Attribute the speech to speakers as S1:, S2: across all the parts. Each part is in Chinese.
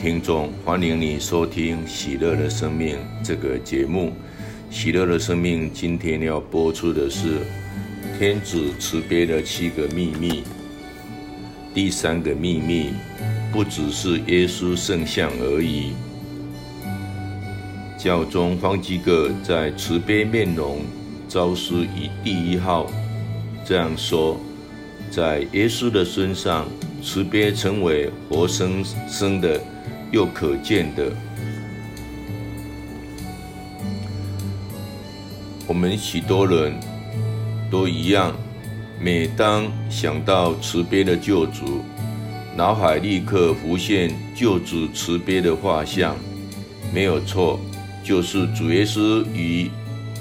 S1: 听众，欢迎你收听《喜乐的生命》这个节目。《喜乐的生命》今天要播出的是天主慈悲的七个秘密。第三个秘密，不只是耶稣圣像而已。教宗方济各在《慈悲面容诏书》以第一号这样说：在耶稣的身上。慈悲成为活生生的，又可见的。我们许多人都一样，每当想到慈悲的救主，脑海立刻浮现救主慈悲的画像。没有错，就是主耶稣于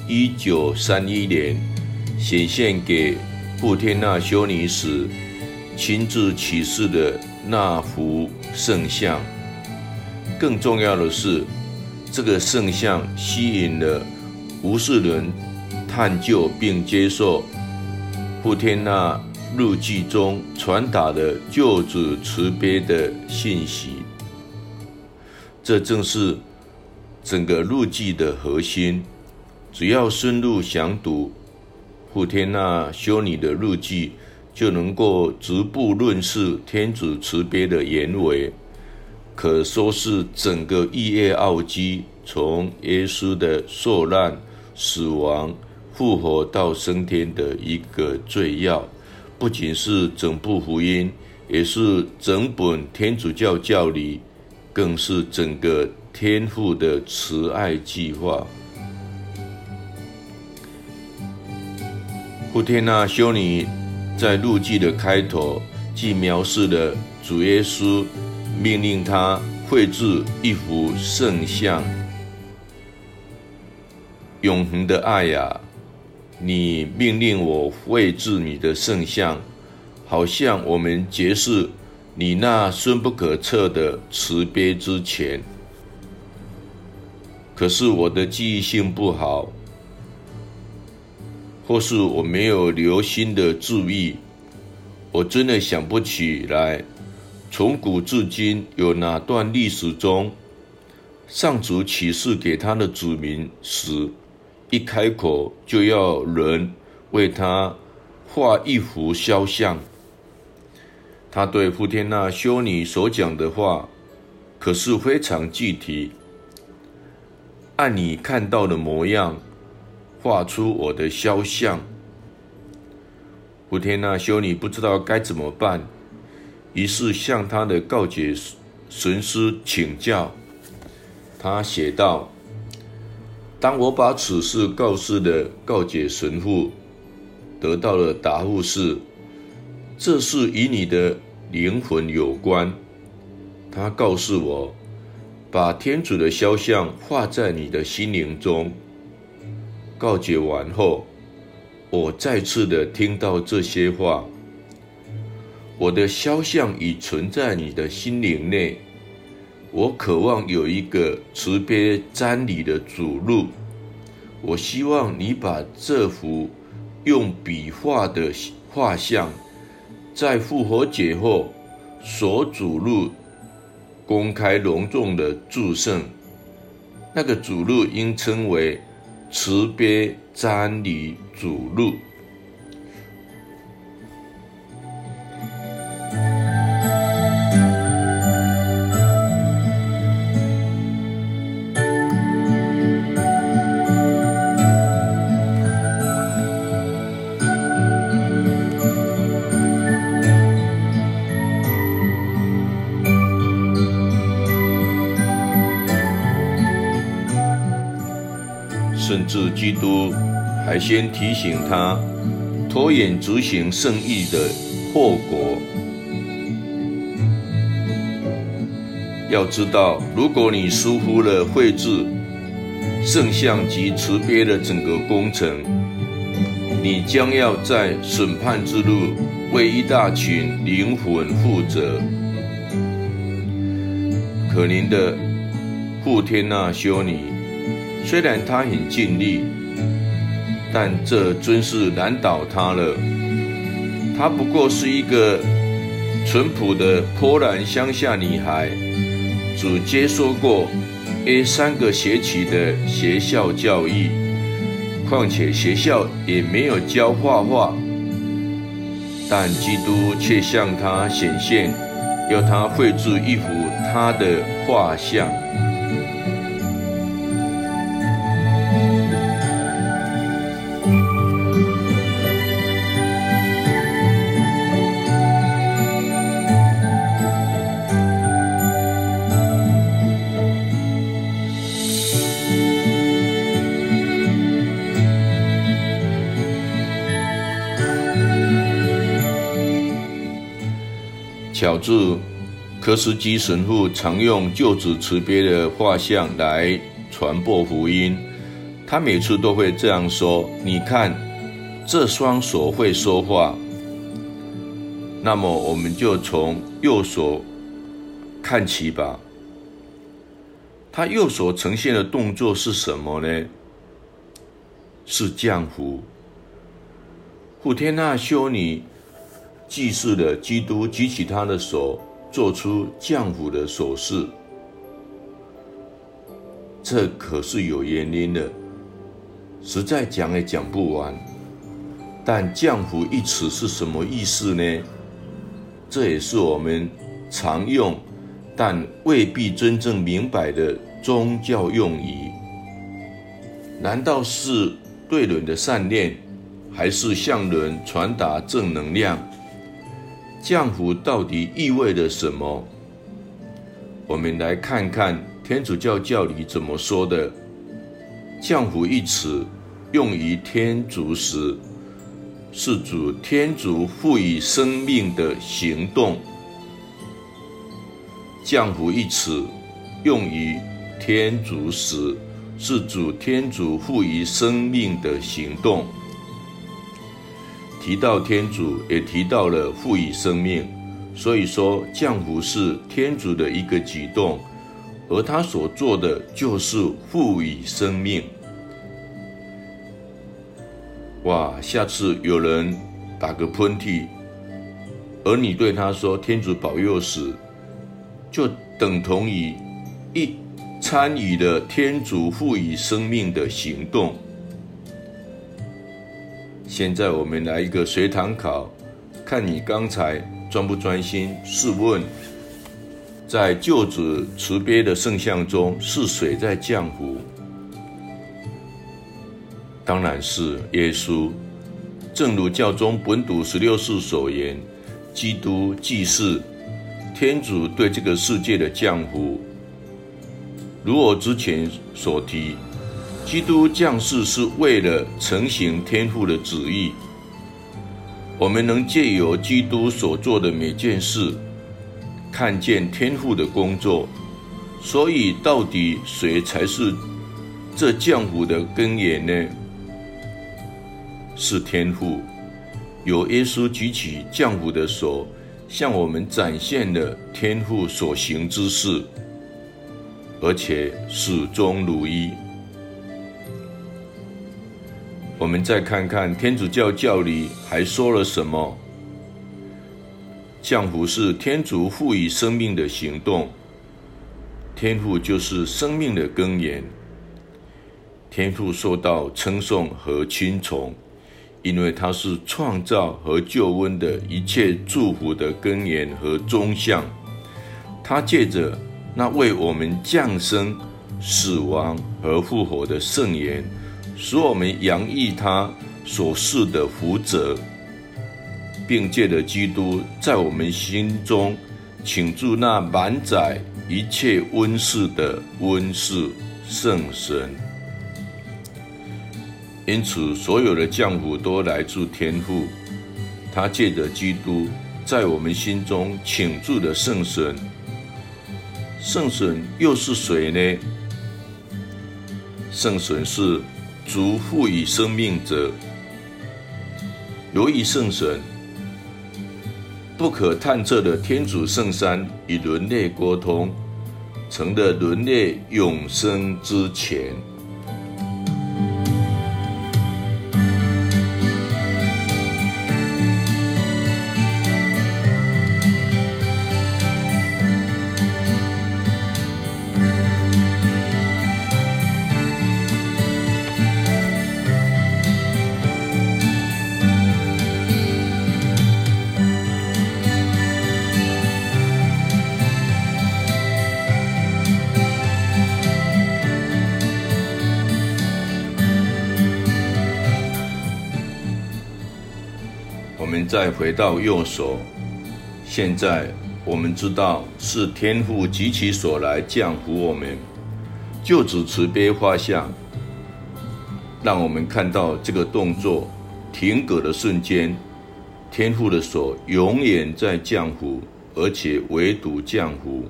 S1: 一九三一年显现给布天纳修女时。亲自启示的那幅圣像，更重要的是，这个圣像吸引了无数人探究并接受傅天娜日记中传达的救主慈悲的信息。这正是整个日记的核心。只要深入详读傅天娜修女的日记。就能够逐步认识天主慈悲的原委，可说是整个逾越奥基从耶稣的受难、死亡、复活到升天的一个最要，不仅是整部福音，也是整本天主教教理，更是整个天父的慈爱计划。布天娜修女。在路记的开头，既描述了主耶稣命令他绘制一幅圣像。永恒的爱呀，你命令我绘制你的圣像，好像我们结识你那深不可测的慈悲之前。可是我的记忆性不好。或是我没有留心的注意，我真的想不起来，从古至今有哪段历史中，上主启示给他的子民时，一开口就要人为他画一幅肖像。他对富天娜修女所讲的话，可是非常具体，按你看到的模样。画出我的肖像。傅天娜修女不知道该怎么办，于是向他的告解神师请教。他写道：“当我把此事告诉了告解神父，得到的答复是：这是与你的灵魂有关。他告诉我，把天主的肖像画在你的心灵中。”告解完后，我再次的听到这些话。我的肖像已存在你的心灵内，我渴望有一个慈悲瞻礼的主路。我希望你把这幅用笔画的画像，在复活节后所主路公开隆重的祝圣。那个主路应称为。慈悲瞻礼主路。基督还先提醒他，拖延执行圣意的后果。要知道，如果你疏忽了绘制圣像及慈悲的整个工程，你将要在审判之路为一大群灵魂负责。可怜的傅天娜修女。虽然他很尽力，但这真是难倒他了。她不过是一个淳朴的波兰乡下女孩，只接受过 A 三个学期的学校教育，况且学校也没有教画画，但基督却向他显现，要他绘制一幅他的画像。乔治·科斯基神父常用旧主慈悲的画像来传播福音。他每次都会这样说：“你看，这双手会说话。”那么，我们就从右手看起吧。他右手呈现的动作是什么呢？是降福。古天纳修女。祭祀的基督举起他的手，做出降福的手势。这可是有原因的，实在讲也讲不完。但“降福”一词是什么意思呢？这也是我们常用，但未必真正明白的宗教用语。难道是对人的善念，还是向人传达正能量？降福到底意味着什么？我们来看看天主教教理怎么说的。降福一词用于天主时，是指天主赋予生命的行动。降福一词用于天主时，是指天主赋予生命的行动。提到天主，也提到了赋予生命，所以说降福是天主的一个举动，而他所做的就是赋予生命。哇！下次有人打个喷嚏，而你对他说“天主保佑”时，就等同于一参与了天主赋予生命的行动。现在我们来一个随堂考，看你刚才专不专心？试问，在救主慈悲的圣像中，是谁在降福？当然是耶稣。正如教宗本笃十六世所言，基督既是天主对这个世界的降福。如我之前所提。基督降世是为了成行天父的旨意。我们能借由基督所做的每件事，看见天父的工作。所以，到底谁才是这降福的根源呢？是天父。由耶稣举起降福的手，向我们展现了天父所行之事，而且始终如一。我们再看看天主教教理还说了什么？降福是天主赋予生命的行动，天父就是生命的根源，天父受到称颂和钦崇，因为他是创造和救恩的一切祝福的根源和中向。他借着那为我们降生、死亡和复活的圣言。使我们洋溢他所赐的福泽，并借着基督在我们心中请住那满载一切温赐的温室圣神。因此，所有的降福都来自天父。他借着基督在我们心中请住的圣神，圣神又是谁呢？圣神是。主赋予生命者，由于圣神不可探测的天主圣山与人类沟通，成了人类永生之泉。再回到右手。现在我们知道是天父举起手来降服我们，救主慈悲画像，让我们看到这个动作停格的瞬间，天父的手永远在降服，而且唯独降服。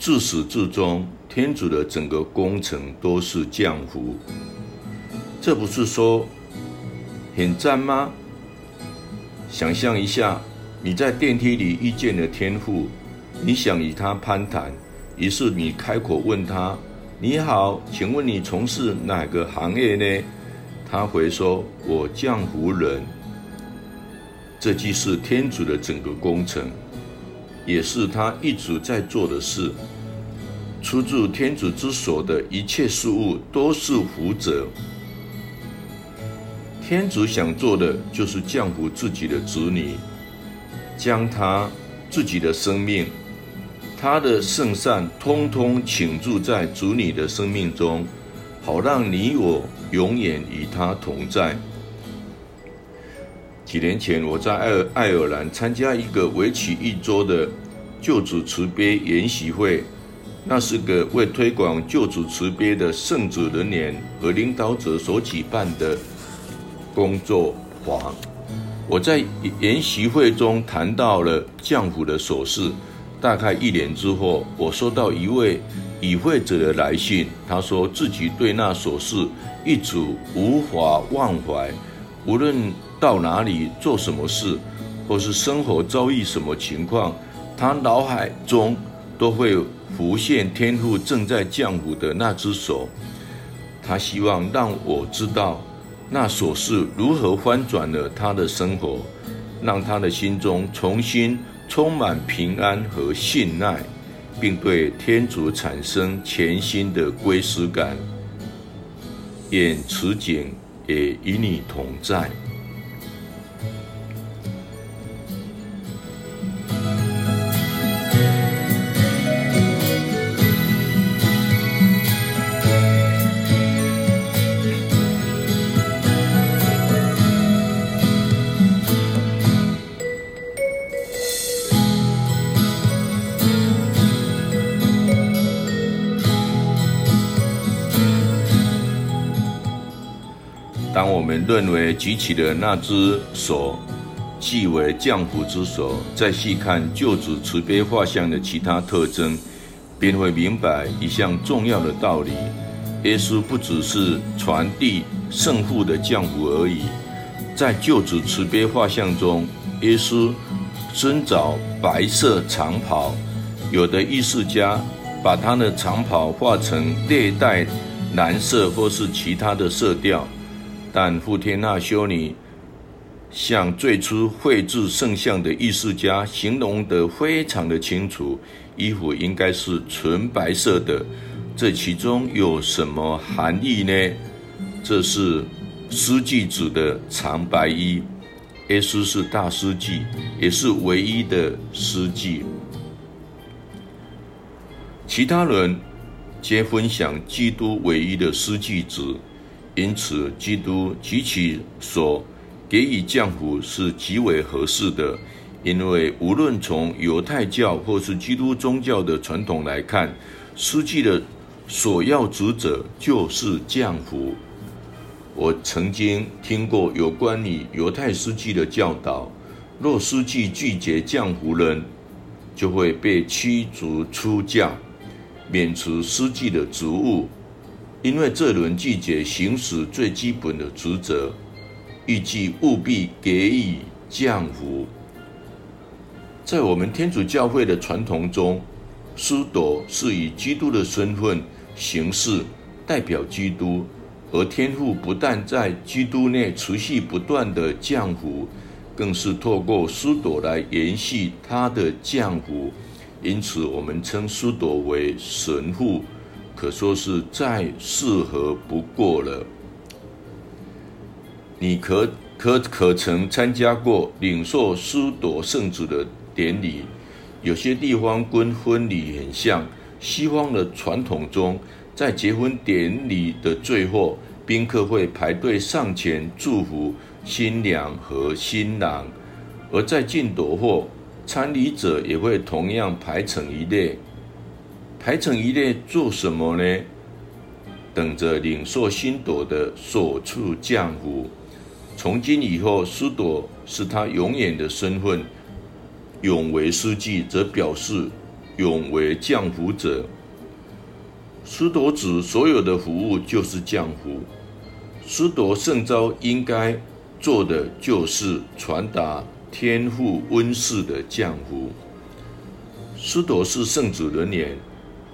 S1: 自始至终，天主的整个工程都是降服，这不是说很赞吗？想象一下，你在电梯里遇见了天父，你想与他攀谈，于是你开口问他：“你好，请问你从事哪个行业呢？”他回说：“我降服人。”这既是天主的整个工程。也是他一直在做的事。出自天主之手的一切事物都是福泽。天主想做的就是降服自己的子女，将他自己的生命、他的圣善，通通倾注在子女的生命中，好让你我永远与他同在。几年前，我在爱爱尔兰参加一个为期一周的救主慈悲研习会，那是个为推广救主慈悲的圣子人年和领导者所举办的工作坊。我在研习会中谈到了降服的手势。大概一年之后，我收到一位与会者的来信，他说自己对那手势一直无法忘怀，无论。到哪里做什么事，或是生活遭遇什么情况，他脑海中都会浮现天父正在降服的那只手。他希望让我知道，那琐事如何翻转了他的生活，让他的心中重新充满平安和信赖，并对天主产生全新的归属感。愿此景也与你同在。认为举起的那只手即为降服之手，再细看救主慈悲画像的其他特征，便会明白一项重要的道理：耶稣不只是传递圣父的降服而已。在救主慈悲画像中，耶稣身着白色长袍，有的艺术家把他的长袍画成略带蓝色或是其他的色调。但富天纳修女像最初绘制圣像的艺术家形容得非常的清楚，衣服应该是纯白色的。这其中有什么含义呢？这是司祭指的长白衣。耶稣是大司祭，也是唯一的司祭。其他人皆分享基督唯一的司祭指。因此，基督及其所给予降服是极为合适的，因为无论从犹太教或是基督宗教的传统来看，司祭的首要职责就是降服。我曾经听过有关于犹太司祭的教导：若司祭拒绝降服人，就会被驱逐出教，免除司祭的职务。因为这轮季节行使最基本的职责，预计务必给予降服。在我们天主教会的传统中，司铎是以基督的身份行事，代表基督，而天父不但在基督内持续不断的降服，更是透过司铎来延续他的降服。因此，我们称司铎为神父。可说是再适合不过了。你可可可曾参加过领受司铎圣子的典礼？有些地方跟婚礼很像。西方的传统中，在结婚典礼的最后，宾客会排队上前祝福新娘和新郎，而在进铎后，参礼者也会同样排成一列。排成一列做什么呢？等着领受新朵的所处降福。从今以后，师铎是他永远的身份。永为师记，则表示永为降福者。师铎子所有的服务就是降福。师铎圣召应该做的就是传达天父温室的降福。师铎是圣子人年，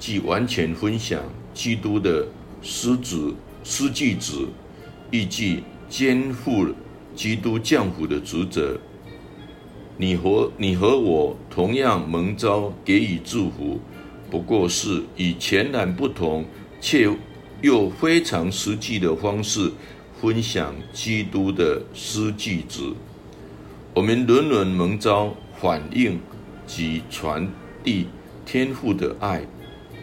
S1: 即完全分享基督的师子、师继子，亦即肩负基督降福的职责。你和你和我同样蒙召给予祝福，不过是以全然不同却又非常实际的方式分享基督的师继子。我们轮轮蒙召反映及传递天父的爱，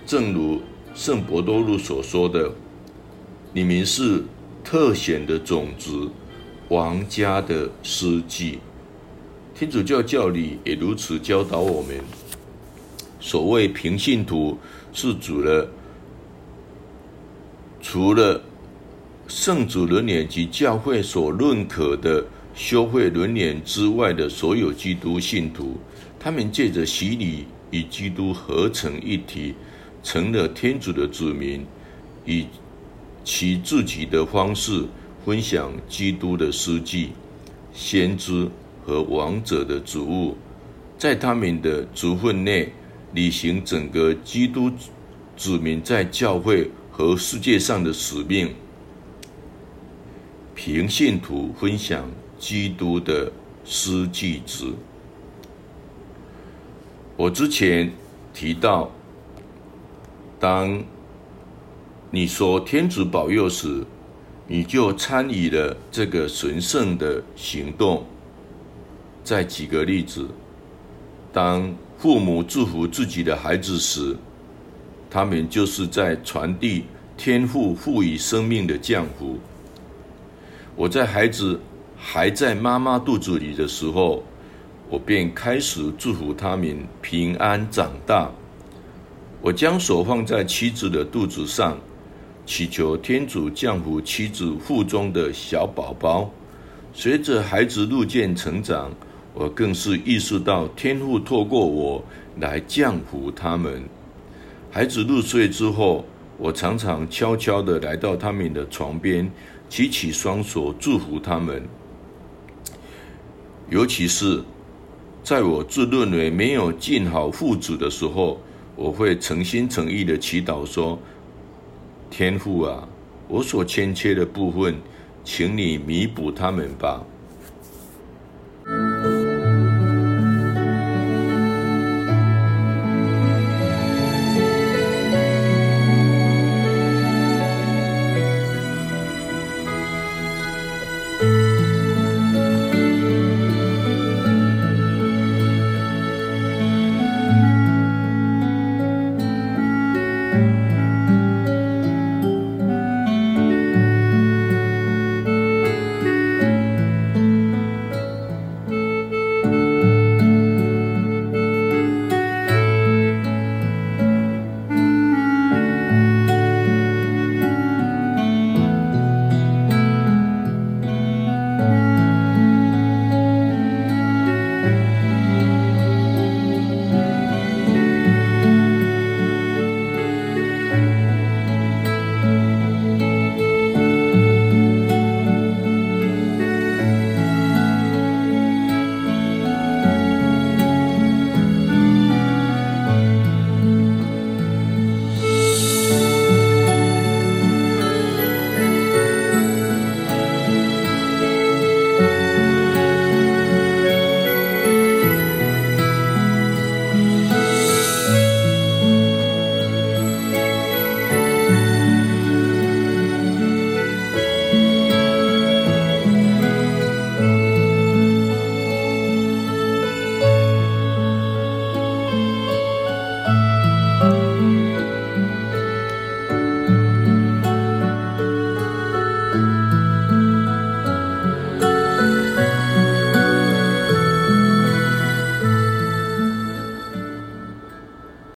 S1: 正如圣伯多禄所说的：“你们是特选的种子，王家的师继。”天主教教理也如此教导我们。所谓平信徒，是指了除了圣主伦年及教会所认可的修会伦年之外的所有基督信徒，他们借着洗礼与基督合成一体，成了天主的子民，以其自己的方式分享基督的师记、先知。和王者的职务，在他们的族份内履行整个基督子民在教会和世界上的使命，平信徒分享基督的师继子。我之前提到，当你说天主保佑时，你就参与了这个神圣的行动。再举个例子，当父母祝福自己的孩子时，他们就是在传递天父赋予生命的降福。我在孩子还在妈妈肚子里的时候，我便开始祝福他们平安长大。我将手放在妻子的肚子上，祈求天主降福妻子腹中的小宝宝。随着孩子日渐成长，我更是意识到天父透过我来降福他们。孩子入睡之后，我常常悄悄地来到他们的床边，举起双手祝福他们。尤其是在我自认为没有尽好父子的时候，我会诚心诚意的祈祷说：“天父啊，我所欠缺的部分，请你弥补他们吧。”